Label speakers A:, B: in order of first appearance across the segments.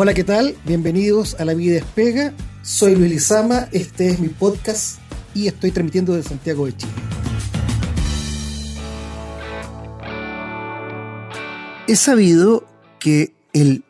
A: Hola, ¿qué tal? Bienvenidos a La Vida Despega. Soy Luis Lizama, este es mi podcast y estoy transmitiendo desde Santiago de Chile. He sabido que el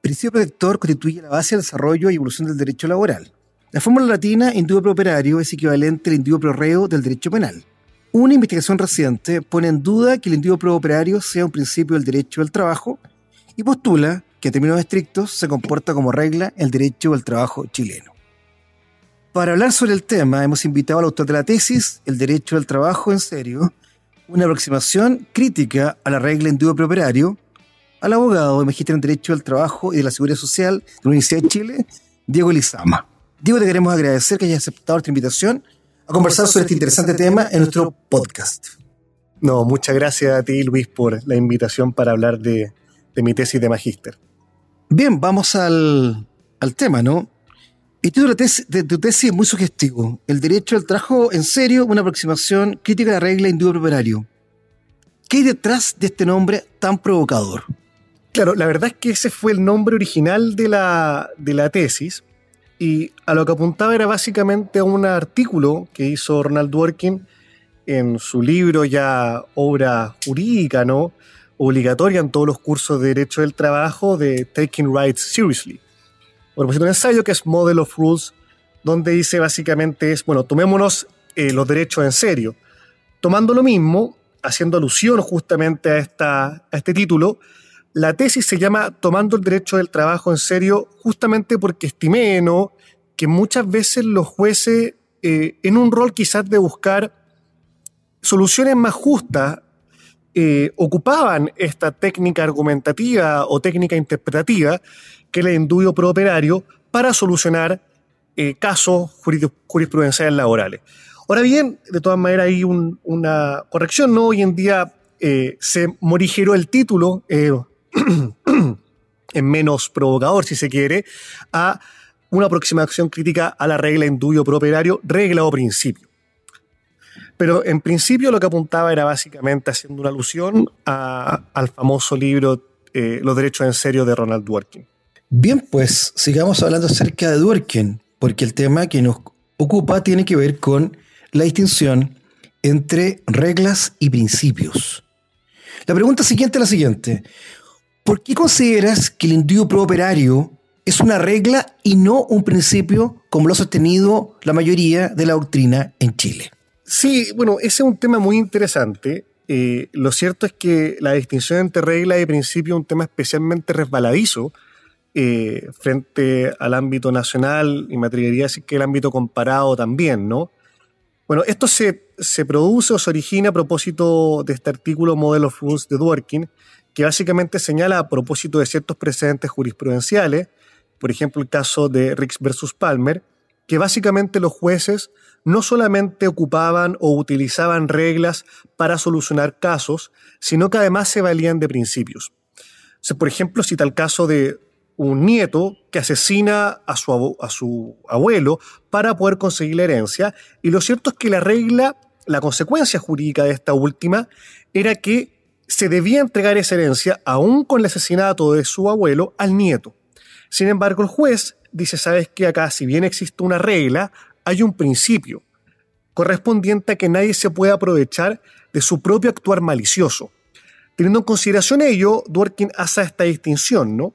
A: principio protector constituye la base del desarrollo y evolución del derecho laboral. La fórmula latina indubio pro operario es equivalente al indubio pro reo del derecho penal. Una investigación reciente pone en duda que el indubio pro operario sea un principio del derecho del trabajo y postula que en términos estrictos se comporta como regla el derecho del trabajo chileno. Para hablar sobre el tema hemos invitado al autor de la tesis, El derecho del trabajo en serio, una aproximación crítica a la regla pro operario, al abogado y magíster en Derecho del Trabajo y de la Seguridad Social de la Universidad de Chile, Diego Lizama. Diego, te queremos agradecer que hayas aceptado nuestra invitación a conversar sobre este interesante tema en nuestro podcast.
B: No, muchas gracias a ti, Luis, por la invitación para hablar de, de mi tesis de magíster.
A: Bien, vamos al, al tema, ¿no? El título de, tu tesis es muy sugestivo. El derecho al trabajo en serio, una aproximación crítica de la regla operario. ¿Qué hay detrás de este nombre tan provocador?
B: Claro, la verdad es que ese fue el nombre original de la, de la tesis y a lo que apuntaba era básicamente a un artículo que hizo Ronald Dworkin en su libro ya obra jurídica, ¿no? Obligatoria en todos los cursos de Derecho del Trabajo de Taking Rights Seriously. Bueno, pues un ensayo que es Model of Rules, donde dice básicamente es, bueno, tomémonos eh, los derechos en serio. Tomando lo mismo, haciendo alusión justamente a, esta, a este título, la tesis se llama Tomando el derecho del trabajo en serio, justamente porque estimé ¿no? que muchas veces los jueces, eh, en un rol quizás de buscar soluciones más justas, eh, ocupaban esta técnica argumentativa o técnica interpretativa que le induyo pro operario para solucionar eh, casos jurisprudenciales laborales. Ahora bien, de todas maneras hay una corrección, ¿no? Hoy en día se morigeró el título, en menos provocador, si se quiere, a una aproximación crítica a la regla indubio operario, regla o principio. Pero en principio lo que apuntaba era básicamente haciendo una alusión al famoso libro eh, Los derechos en serio de Ronald Dworkin.
A: Bien, pues sigamos hablando acerca de Dworkin, porque el tema que nos ocupa tiene que ver con la distinción entre reglas y principios. La pregunta siguiente es la siguiente. ¿Por qué consideras que el indubio pro operario es una regla y no un principio como lo ha sostenido la mayoría de la doctrina en Chile?
B: Sí, bueno, ese es un tema muy interesante. Eh, lo cierto es que la distinción entre regla y principio es un tema especialmente resbaladizo eh, frente al ámbito nacional y me atrevería a decir que el ámbito comparado también, ¿no? Bueno, esto se, se produce o se origina a propósito de este artículo Model of Rules de Dworkin, que básicamente señala a propósito de ciertos precedentes jurisprudenciales, por ejemplo el caso de Rix versus Palmer, que básicamente los jueces no solamente ocupaban o utilizaban reglas para solucionar casos, sino que además se valían de principios. por ejemplo, cita el caso de un nieto que asesina a su, a su abuelo para poder conseguir la herencia, y lo cierto es que la regla, la consecuencia jurídica de esta última, era que se debía entregar esa herencia, aún con el asesinato de su abuelo, al nieto. Sin embargo, el juez dice, sabes que acá, si bien existe una regla, hay un principio correspondiente a que nadie se puede aprovechar de su propio actuar malicioso. Teniendo en consideración ello, Dworkin hace esta distinción, ¿no?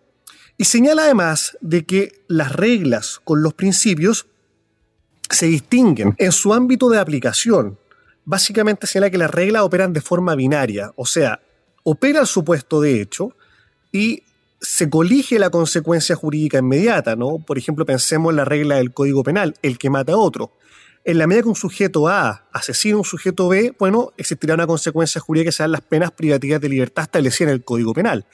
B: Y señala además de que las reglas con los principios se distinguen en su ámbito de aplicación, básicamente señala que las reglas operan de forma binaria, o sea, opera el supuesto de hecho y se colige la consecuencia jurídica inmediata, ¿no? Por ejemplo, pensemos en la regla del Código Penal, el que mata a otro. En la medida que un sujeto A asesina a un sujeto B, bueno, existirá una consecuencia jurídica que sean las penas privativas de libertad establecidas en el Código Penal.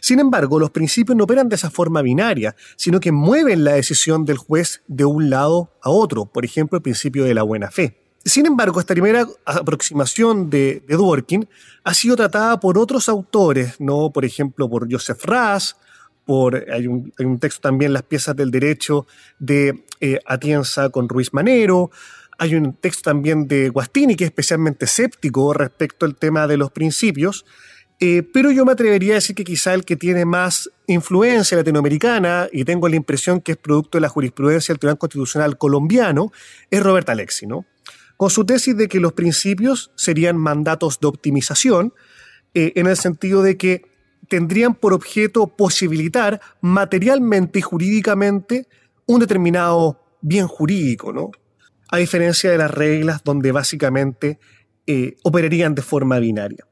B: Sin embargo, los principios no operan de esa forma binaria, sino que mueven la decisión del juez de un lado a otro, por ejemplo, el principio de la buena fe. Sin embargo, esta primera aproximación de, Dworkin ha sido tratada por otros autores, ¿no? por ejemplo, por Joseph Ras, por, hay, un, texto también, Las piezas del derecho, de eh, Atienza con Ruiz Manero, hay un texto también de Guastini, que es especialmente escéptico respecto al tema de los principios, Eh, pero yo me atrevería a decir que quizá el que tiene más influencia latinoamericana, y tengo la impresión que es producto de la jurisprudencia del Tribunal Constitucional colombiano, es Robert Alexi, ¿no? Con su tesis de que los principios serían mandatos de optimización, eh, en el sentido de que tendrían por objeto posibilitar materialmente y jurídicamente un determinado bien jurídico, ¿no? A diferencia de las reglas donde básicamente eh, operarían de forma binaria.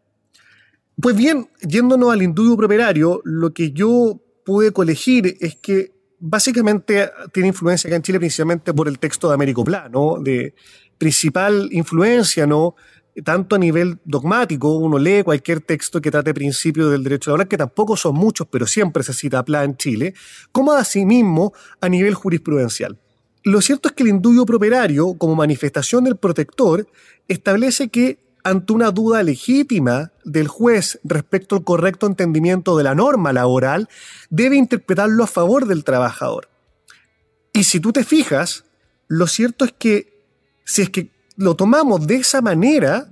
B: Pues bien, yéndonos al indulto properario, lo que yo pude colegir es que básicamente tiene influencia acá en Chile principalmente por el texto de Américo Pla, ¿no? De principal influencia, ¿no? Tanto a nivel dogmático, uno lee cualquier texto que trate principios del derecho laboral, que tampoco son muchos, pero siempre se cita Pla en Chile, como asimismo a nivel jurisprudencial. Lo cierto es que el indulto properario, como manifestación del protector, establece que ante una duda legítima del juez respecto al correcto entendimiento de la norma laboral, debe interpretarlo a favor del trabajador. Y si tú te fijas, lo cierto es que si es que lo tomamos de esa manera,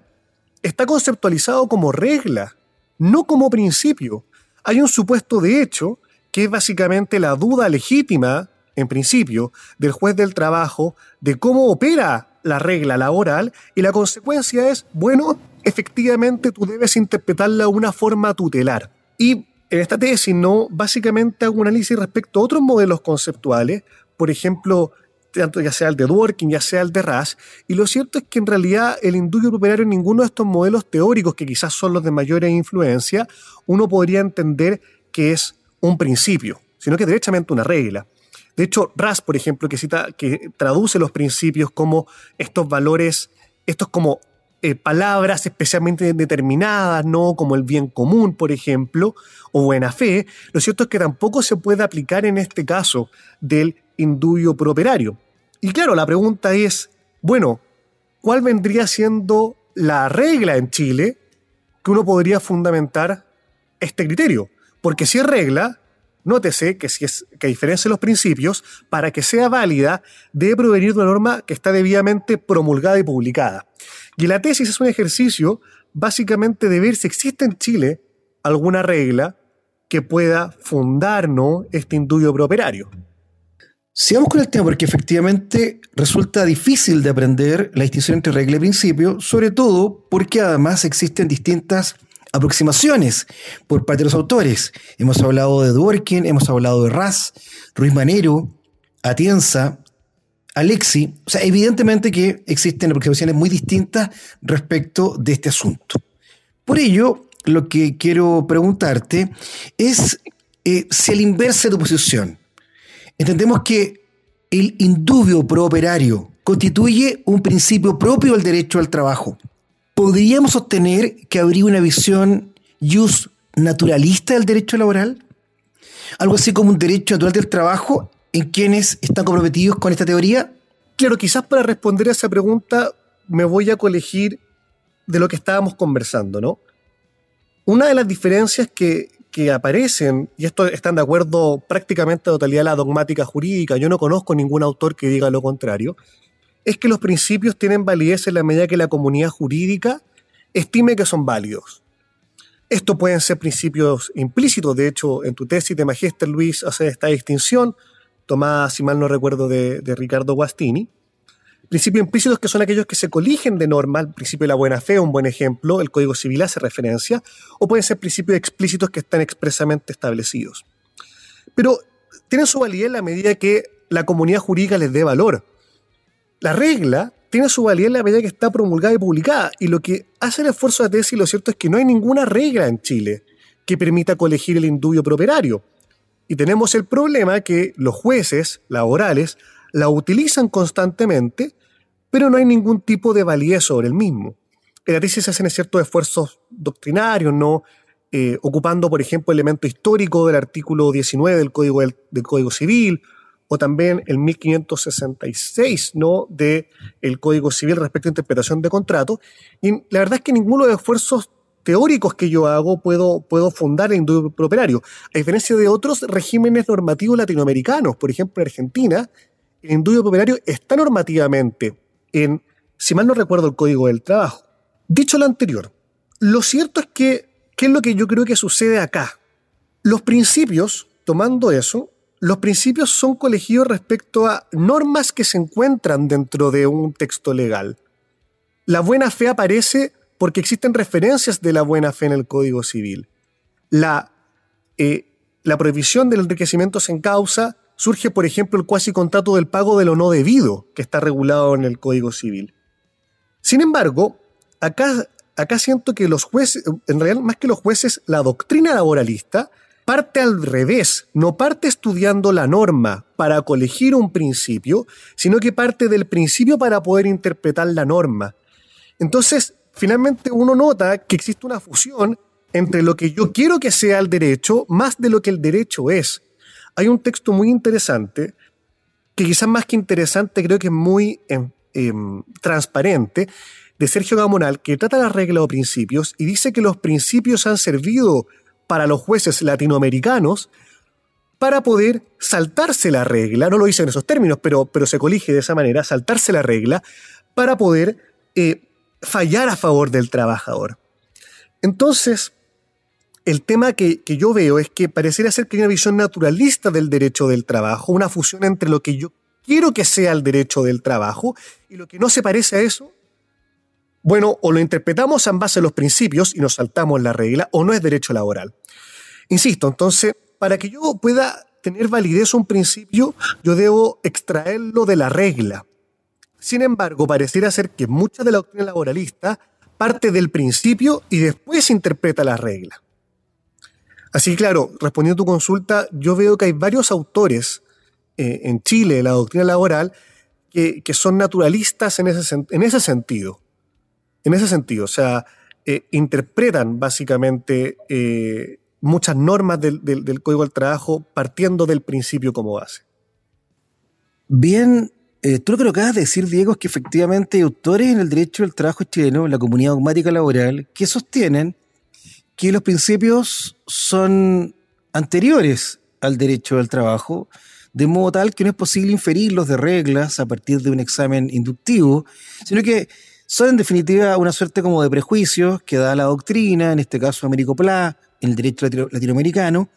B: está conceptualizado como regla, no como principio. Hay un supuesto de hecho que es básicamente la duda legítima, en principio, del juez del trabajo de cómo opera la regla laboral y la consecuencia es, bueno, efectivamente tú debes interpretarla de una forma tutelar. Y en esta tesis, ¿no? Básicamente hago un análisis respecto a otros modelos conceptuales, por ejemplo, tanto ya sea el de Dworkin, ya sea el de Ras, y lo cierto es que en realidad el indulto properario en ninguno de estos modelos teóricos, que quizás son los de mayor influencia, uno podría entender que es un principio, sino que es derechamente una regla. De hecho, Ras, por ejemplo, que, cita, que traduce los principios como estos valores, estos como eh, palabras especialmente determinadas, ¿no? Como el bien común, por ejemplo, o buena fe, lo cierto es que tampoco se puede aplicar en este caso del indubio properario. Y claro, la pregunta es, bueno, ¿cuál vendría siendo la regla en Chile que uno podría fundamentar este criterio? Porque si es regla, Nótese que, si es, que diferencia los principios, para que sea válida, debe provenir de una norma que está debidamente promulgada y publicada. Y la tesis es un ejercicio básicamente de ver si existe en Chile alguna regla que pueda fundar ¿no? este indulto prooperario.
A: Sigamos con el tema porque efectivamente resulta difícil de aprender la distinción entre regla y principio, sobre todo porque además existen distintas aproximaciones por parte de los autores. Hemos hablado de Dworkin, hemos hablado de Raz, Ruiz Manero, Atienza, Alexi. O sea, evidentemente que existen aproximaciones muy distintas respecto de este asunto. Por ello, lo que quiero preguntarte es eh, si al inverso de tu posición, entendemos que el indubio prooperario constituye un principio propio del derecho al trabajo ¿podríamos sostener que habría una visión jus naturalista del derecho laboral? Algo así como un derecho natural del trabajo en quienes están comprometidos con esta teoría?
B: Claro, quizás para responder a esa pregunta me voy a colegir de lo que estábamos conversando, ¿no? Una de las diferencias que, que aparecen, y esto están de acuerdo prácticamente a totalidad de la dogmática jurídica, yo no conozco ningún autor que diga lo contrario, es que los principios tienen validez en la medida que la comunidad jurídica estime que son válidos. Esto pueden ser principios implícitos, de hecho, en tu tesis de Magister Luis hace esta distinción, tomada, si mal no recuerdo, de, Ricardo Guastini. Principios implícitos que son aquellos que se coligen de norma, el principio de la buena fe, un buen ejemplo, el Código Civil hace referencia, o pueden ser principios explícitos que están expresamente establecidos. Pero tienen su validez en la medida que la comunidad jurídica les dé valor la regla tiene su validez en la medida que está promulgada y publicada. Y lo que hace el esfuerzo de tesis, lo cierto es que no hay ninguna regla en Chile que permita colegir el indubio properario. Y tenemos el problema que los jueces laborales la utilizan constantemente, pero no hay ningún tipo de validez sobre el mismo. En la tesis se hacen ciertos esfuerzos doctrinarios, ¿no? Eh, ocupando, por ejemplo, elemento histórico del artículo 19 del Código, del Código Civil, o también el 1566 ¿no? del el Código Civil respecto a interpretación de contrato. Y la verdad es que ninguno de los esfuerzos teóricos que yo hago puedo, puedo fundar el indulto properario. A diferencia de otros regímenes normativos latinoamericanos, por ejemplo en Argentina, el indulto properario está normativamente en, si mal no recuerdo, el Código del Trabajo. Dicho lo anterior, lo cierto es que ¿qué es lo que yo creo que sucede acá? Los principios, tomando eso, los principios son colegidos respecto a normas que se encuentran dentro de un texto legal. La buena fe aparece porque existen referencias de la buena fe en el Código Civil. La, eh, la prohibición del enriquecimiento sin causa surge, por ejemplo, el cuasi contrato del pago de lo no debido, que está regulado en el Código Civil. Sin embargo, acá, acá siento que los jueces, en realidad más que los jueces, la doctrina laboralista parte al revés, no parte estudiando la norma para colegir un principio, sino que parte del principio para poder interpretar la norma. Entonces, finalmente uno nota que existe una fusión entre lo que yo quiero que sea el derecho más de lo que el derecho es. Hay un texto muy interesante, que quizás más que interesante creo que es muy em, em, transparente, de Sergio Gamonal, que trata las reglas o principios y dice que los principios han servido para los jueces latinoamericanos para poder saltarse la regla, no lo dice en esos términos, pero, pero se colige de esa manera, saltarse la regla para poder eh, fallar a favor del trabajador. Entonces, el tema que, yo veo es que pareciera ser que hay una visión naturalista del derecho del trabajo, una fusión entre lo que yo quiero que sea el derecho del trabajo y lo que no se parece a eso bueno, o lo interpretamos en base a los principios y nos saltamos la regla, o no es derecho laboral. Insisto, entonces, para que yo pueda tener validez un principio, yo debo extraerlo de la regla. Sin embargo, pareciera ser que mucha de la doctrina laboralista parte del principio y después interpreta la regla. Así que, claro, respondiendo a tu consulta, yo veo que hay varios autores eh, en Chile de la doctrina laboral que, son naturalistas en ese, en ese sentido en ese sentido. O sea, eh, interpretan básicamente eh, muchas normas del, Código del Trabajo partiendo del principio como base.
A: Bien, tú lo que acabas de decir, Diego, es que efectivamente hay autores en el derecho del trabajo chileno, en la comunidad dogmática laboral, que sostienen que los principios son anteriores al derecho del trabajo, de modo tal que no es posible inferirlos de reglas a partir de un examen inductivo, sino que son en definitiva una suerte como de prejuicios que da la doctrina, en este caso Américo Pla, en el derecho latinoamericano,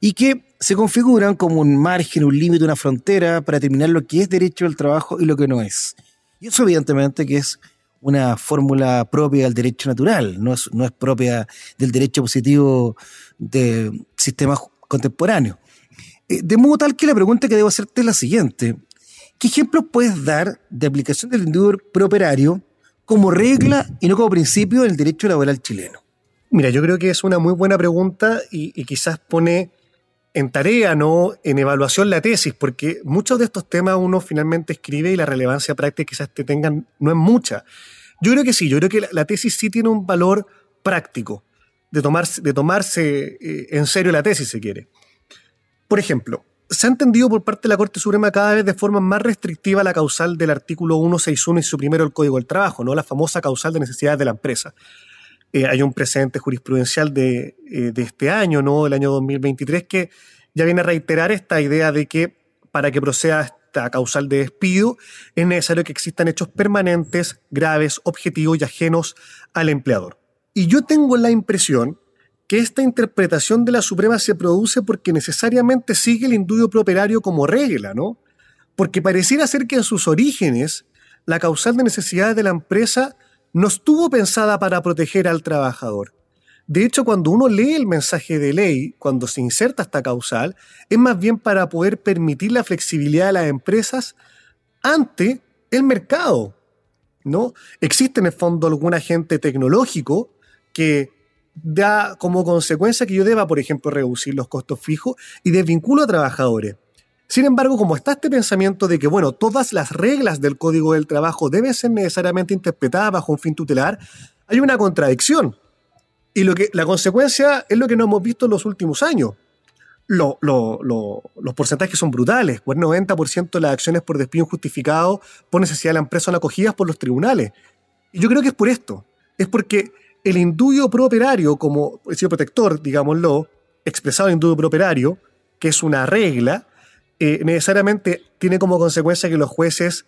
A: y que se configuran como un margen, un límite, una frontera para determinar lo que es derecho del trabajo y lo que no es. Y eso evidentemente que es una fórmula propia del derecho natural, no es, no es propia del derecho positivo de sistemas contemporáneos. Eh, de modo tal que la pregunta que debo hacerte es la siguiente. ¿Qué ejemplos puedes dar de aplicación del individuo prooperario como regla y no como principio del derecho laboral chileno?
B: Mira, yo creo que es una muy buena pregunta y, quizás pone en tarea, ¿no? En evaluación la tesis, porque muchos de estos temas uno finalmente escribe y la relevancia práctica quizás te tengan no es mucha. Yo creo que sí, yo creo que la, tesis sí tiene un valor práctico de tomarse, de tomarse eh, en serio la tesis, si quiere. Por ejemplo, se ha entendido por parte de la Corte Suprema cada vez de forma más restrictiva la causal del artículo 161 y su primero el Código del Trabajo, ¿no? la famosa causal de necesidades de la empresa. Eh, hay un precedente jurisprudencial de, eh, de, este año, ¿no? el año 2023, que ya viene a reiterar esta idea de que para que proceda esta causal de despido es necesario que existan hechos permanentes, graves, objetivos y ajenos al empleador. Y yo tengo la impresión que esta interpretación de la Suprema se produce porque necesariamente sigue el indulto prooperario como regla, ¿no? Porque pareciera ser que en sus orígenes la causal de necesidades de la empresa no estuvo pensada para proteger al trabajador. De hecho, cuando uno lee el mensaje de ley, cuando se inserta esta causal, es más bien para poder permitir la flexibilidad de las empresas ante el mercado. ¿no? Existe en el fondo algún agente tecnológico que da como consecuencia que yo deba, por ejemplo, reducir los costos fijos y desvinculo a trabajadores. Sin embargo, como está este pensamiento de que, bueno, todas las reglas del Código del Trabajo deben ser necesariamente interpretadas bajo un fin tutelar, hay una contradicción. Y lo que, la consecuencia es lo que no hemos visto en los últimos años. los porcentajes son brutales. El 90% de las acciones por despido injustificado por necesidad de la empresa son acogidas por los tribunales. Y yo creo que es por esto. Es porque el indulto prooperario como principio protector, digámoslo, expresado en indulto prooperario, que es una regla, eh, necesariamente tiene como consecuencia que los jueces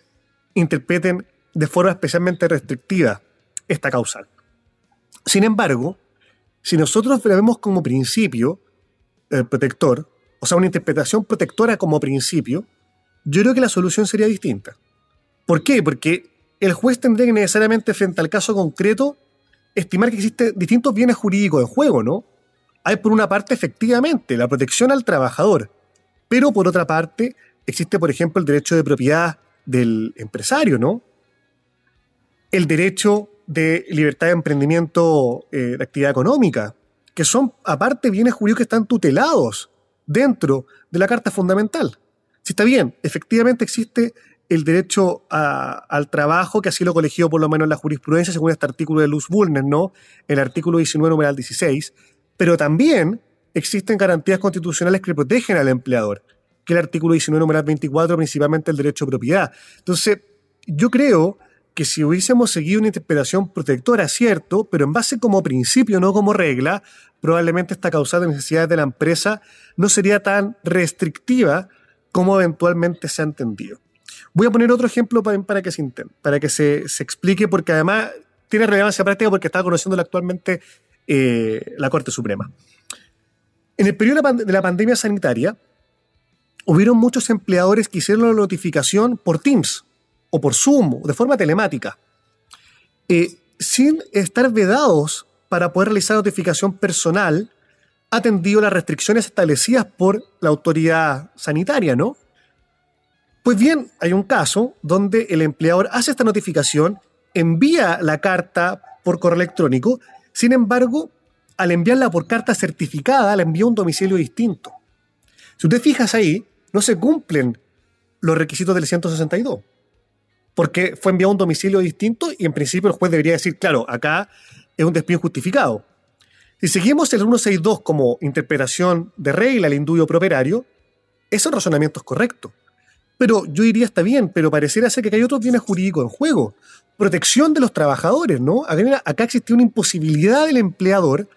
B: interpreten de forma especialmente restrictiva esta causal. Sin embargo, Si nosotros vemos como principio el protector, o sea, una interpretación protectora como principio, yo creo que la solución sería distinta. ¿Por qué? Porque el juez tendría que necesariamente, frente al caso concreto, estimar que existen distintos bienes jurídicos en juego, ¿no? Hay por una parte, efectivamente, la protección al trabajador, pero por otra parte, existe, por ejemplo, el derecho de propiedad del empresario, ¿no? El derecho de libertad de emprendimiento eh, de actividad económica, que son aparte bienes jurídicos que están tutelados dentro de la Carta Fundamental. Si está bien, efectivamente existe el derecho al trabajo, que así lo colegió por lo menos la jurisprudencia según este artículo de Luz Bulner, ¿no? El artículo 19, numeral 16. Pero también existen garantías constitucionales que protegen al empleador, que el artículo 19, numeral 24, principalmente el derecho a propiedad. Entonces, yo creo que si hubiésemos seguido una interpretación protectora, cierto, pero en base como principio, no como regla, probablemente esta causada de necesidades de la empresa no sería tan restrictiva como eventualmente se ha entendido. Voy a poner otro ejemplo para, que, se, para que se, explique, porque además tiene relevancia práctica porque está conociéndolo actualmente eh, la Corte Suprema. En el periodo de la pandemia sanitaria, hubieron muchos empleadores que hicieron la notificación por Teams o por Zoom, o de forma telemática, eh, sin estar vedados para poder realizar notificación personal, atendido las restricciones establecidas por la autoridad sanitaria, ¿no? Pues bien, hay un caso donde el empleador hace esta notificación, envía la carta por correo electrónico, sin embargo, al enviarla por carta certificada, le envía un domicilio distinto. Si usted fijas ahí, no se cumplen los requisitos del 162, porque fue enviado a un domicilio distinto y en principio el juez debería decir, claro, acá es un despido justificado. Si seguimos el 162 como interpretación de regla al indulto properario, ese razonamiento es correcto. Pero yo diría, está bien, pero pareciera ser que hay otros bienes jurídicos en juego. Protección de los trabajadores, ¿no? Acá existía una imposibilidad del empleador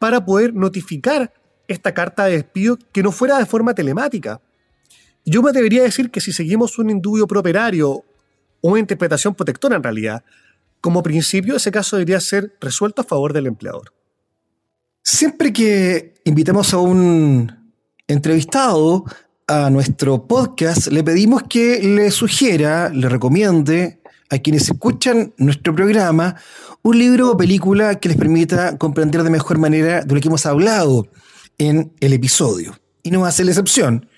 B: para poder notificar esta carta de despido que no fuera de forma telemática. Yo me debería decir que si seguimos un indubio properario o una interpretación protectora en realidad, como principio ese caso debería ser resuelto a favor del empleador.
A: Siempre que invitamos a un entrevistado a nuestro podcast, le pedimos que le sugiera, le recomiende a quienes escuchan nuestro programa un libro o película que les permita comprender de mejor manera de lo que hemos hablado en el episodio. Y no va a ser la excepción.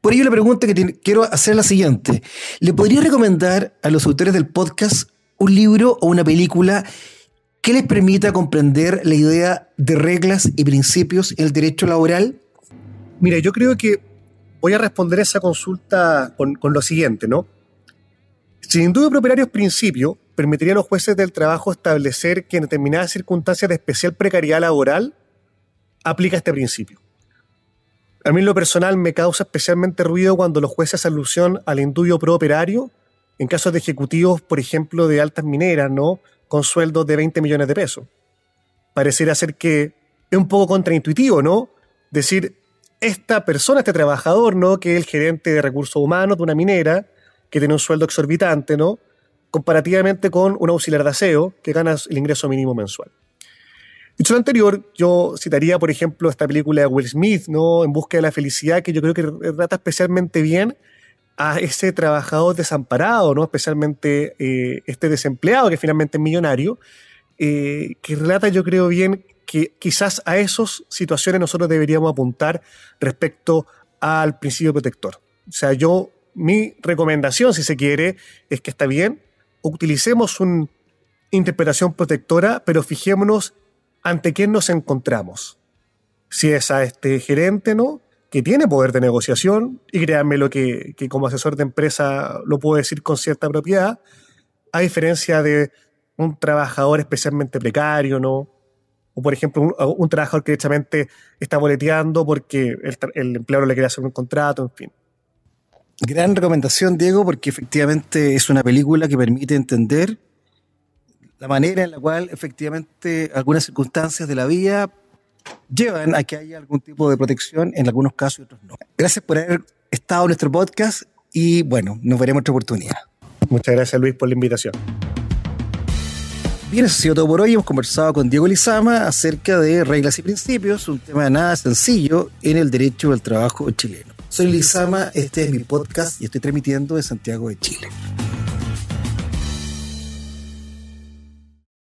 A: Por ello la pregunta que quiero hacer es la siguiente. ¿Le podría recomendar a los autores del podcast un libro o una película que les permita comprender la idea de reglas y principios en el derecho laboral?
B: Mira, yo creo que voy a responder esa consulta con, lo siguiente, ¿no? Si el indubio properario es principio, permitiría a los jueces del trabajo establecer que en determinadas circunstancias de especial precariedad laboral aplica este principio. A mí lo personal me causa especialmente ruido cuando los jueces hacen alusión al indubio prooperario en casos de ejecutivos, por ejemplo, de altas mineras, ¿no? Con sueldos de 20 millones de pesos. Pareciera ser que es un poco contraintuitivo, ¿no? Decir, esta persona, este trabajador, ¿no? Que es el gerente de recursos humanos de una minera, que tiene un sueldo exorbitante, ¿no? Comparativamente con un auxiliar de aseo que gana el ingreso mínimo mensual. Dicho lo anterior, yo citaría, por ejemplo, esta película de Will Smith, ¿no? En busca de la felicidad, que yo creo que trata especialmente bien a ese trabajador desamparado, ¿no? Especialmente eh, este desempleado que finalmente es millonario, eh, que relata, yo creo bien, que quizás a esas situaciones nosotros deberíamos apuntar respecto al principio protector. O sea, yo, mi recomendación, si se quiere, es que está bien, utilicemos una interpretación protectora, pero fijémonos ante quién nos encontramos. Si es a este gerente, ¿no? Que tiene poder de negociación, y créanme lo que, que como asesor de empresa lo puedo decir con cierta propiedad, a diferencia de un trabajador especialmente precario, ¿no? o por ejemplo un, trabajador que directamente está boleteando porque el, empleador le quiere hacer un contrato, en fin.
A: Gran recomendación, Diego, porque efectivamente es una película que permite entender la manera en la cual efectivamente algunas circunstancias de la vida llevan a que haya algún tipo de protección, en algunos casos y otros no. Gracias por haber estado en nuestro podcast y bueno, nos veremos otra oportunidad.
B: Muchas gracias Luis por la invitación.
A: Bien, eso ha sido todo por hoy. Hemos conversado con Diego Lizama acerca de reglas y principios, un tema nada sencillo en el derecho del trabajo chileno. Soy Lizama, este es mi podcast y estoy transmitiendo de Santiago de Chile.